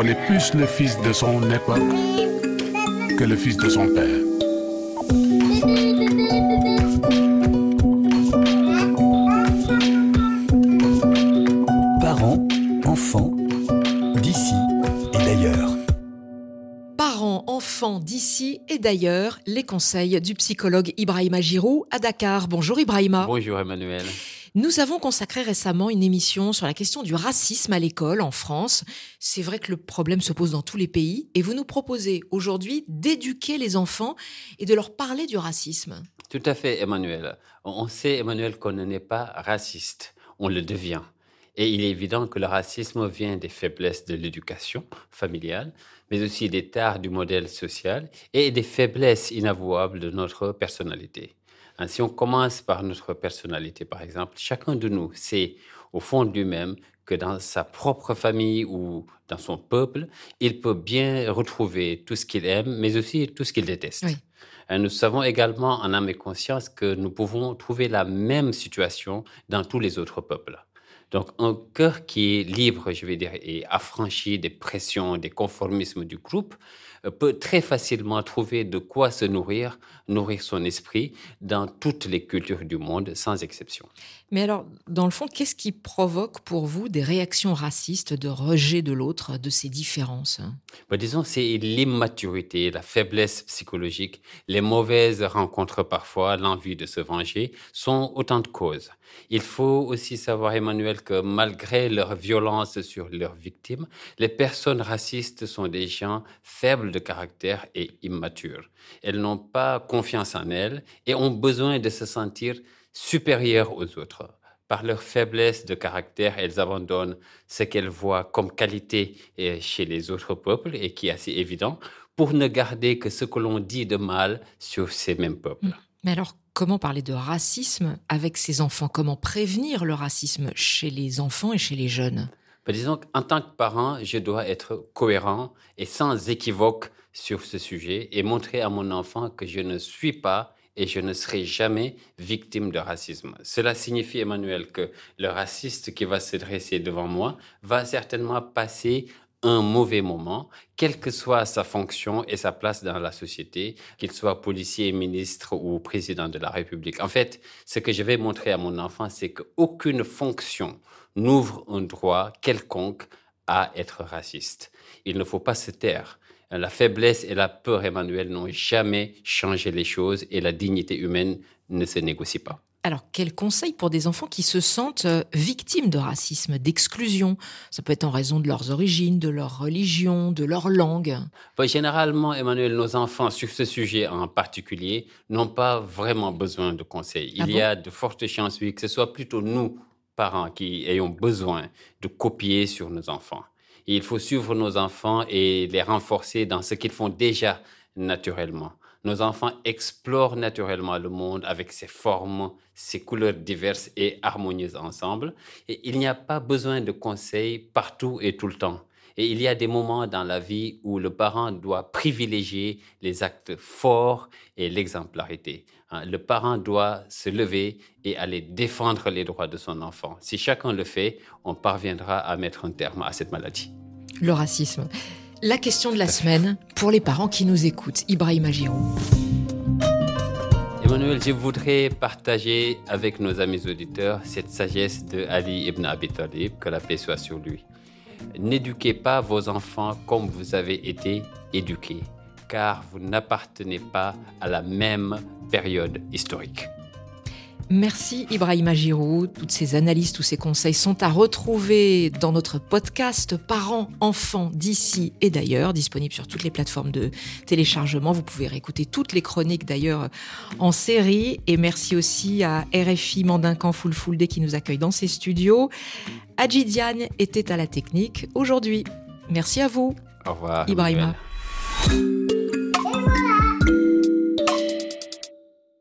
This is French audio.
on est plus le fils de son époque que le fils de son père. Parents, enfants, d'ici et d'ailleurs. Parents, enfants d'ici et d'ailleurs, les conseils du psychologue Ibrahima Giroud à Dakar. Bonjour Ibrahima. Bonjour Emmanuel. Nous avons consacré récemment une émission sur la question du racisme à l'école en France. C'est vrai que le problème se pose dans tous les pays et vous nous proposez aujourd'hui d'éduquer les enfants et de leur parler du racisme. Tout à fait Emmanuel. On sait Emmanuel qu'on n'est pas raciste, on le devient. Et il est évident que le racisme vient des faiblesses de l'éducation familiale, mais aussi des tares du modèle social et des faiblesses inavouables de notre personnalité. Hein, si on commence par notre personnalité, par exemple, chacun de nous sait au fond de lui-même que dans sa propre famille ou dans son peuple, il peut bien retrouver tout ce qu'il aime, mais aussi tout ce qu'il déteste. Hein, nous savons également en âme et conscience que nous pouvons trouver la même situation dans tous les autres peuples. Donc un cœur qui est libre, je vais dire, et affranchi des pressions, des conformismes du groupe, euh, peut très facilement trouver de quoi se nourrir, nourrir son esprit dans toutes les cultures du monde, sans exception. Mais alors, dans le fond, qu'est-ce qui provoque pour vous des réactions racistes, de rejet de l'autre, de ces différences? Bah, Disons, c'est l'immaturité, la faiblesse psychologique, les mauvaises rencontres parfois, l'envie de se venger, sont autant de causes. Il faut aussi savoir, Emmanuel, que malgré leur violence sur leurs victimes, les personnes racistes sont des gens faibles de caractère et immatures. Elles n'ont pas confiance en elles et ont besoin de se sentir supérieures aux autres. Par leur faiblesse de caractère, elles abandonnent ce qu'elles voient comme qualité eh, chez les autres peuples et qui est assez évident pour ne garder que ce que l'on dit de mal sur ces mêmes peuples. Mais alors, comment parler de racisme avec ces enfants? Comment prévenir le racisme chez les enfants et chez les jeunes? Ben, Disons qu'en tant que parent, je dois être cohérent et sans équivoque sur ce sujet et montrer à mon enfant que je ne suis pas et je ne serai jamais victime de racisme. Cela signifie, Emmanuel, que le raciste qui va se dresser devant moi va certainement passer un mauvais moment, quelle que soit sa fonction et sa place dans la société, qu'il soit policier, ministre ou président de la République. En fait, ce que je vais montrer à mon enfant, c'est qu'aucune fonction n'ouvre un droit quelconque à être raciste. Il ne faut pas se taire. La faiblesse et la peur, Emmanuel, n'ont jamais changé les choses et la dignité humaine ne se négocie pas. Alors, quel conseil pour des enfants qui se sentent euh, victimes de racisme, d'exclusion? Ça peut être en raison de leurs origines, de leur religion, de leur langue. généralement, Emmanuel, nos enfants, sur ce sujet en particulier, n'ont pas vraiment besoin de conseils. Il ah y a de fortes chances, oui, que ce soit plutôt nous, parents, qui ayons besoin de copier sur nos enfants il faut suivre nos enfants et les renforcer dans ce qu'ils font déjà naturellement. Nos enfants explorent naturellement le monde avec ses formes, ses couleurs diverses et harmonieuses ensemble. Et il n'y a pas besoin de conseils partout et tout le temps. Et il y a des moments dans la vie où le parent doit privilégier les actes forts et l'exemplarité. Hein, le parent doit se lever et aller défendre les droits de son enfant. Si chacun le fait, on parviendra à mettre un terme à cette maladie le racisme. La question de la semaine pour les parents qui nous écoutent. Ibrahim Giroud. Emmanuel, je voudrais partager avec nos amis auditeurs cette sagesse de Ali ibn Abi Talib, que la paix soit sur lui. N'éduquez pas vos enfants comme vous avez été éduqués, car vous n'appartenez pas à la même période historique. Merci Ibrahima Giroud. Toutes ces analyses, tous ces conseils sont à retrouver dans notre podcast Parents, enfants d'ici et d'ailleurs, disponible sur toutes les plateformes de téléchargement. Vous pouvez réécouter toutes les chroniques d'ailleurs en série. Et merci aussi à RFI Mandincan Full Full Day qui nous accueille dans ses studios. Adji Diane était à la technique aujourd'hui. Merci à vous. Au revoir. Ibrahima.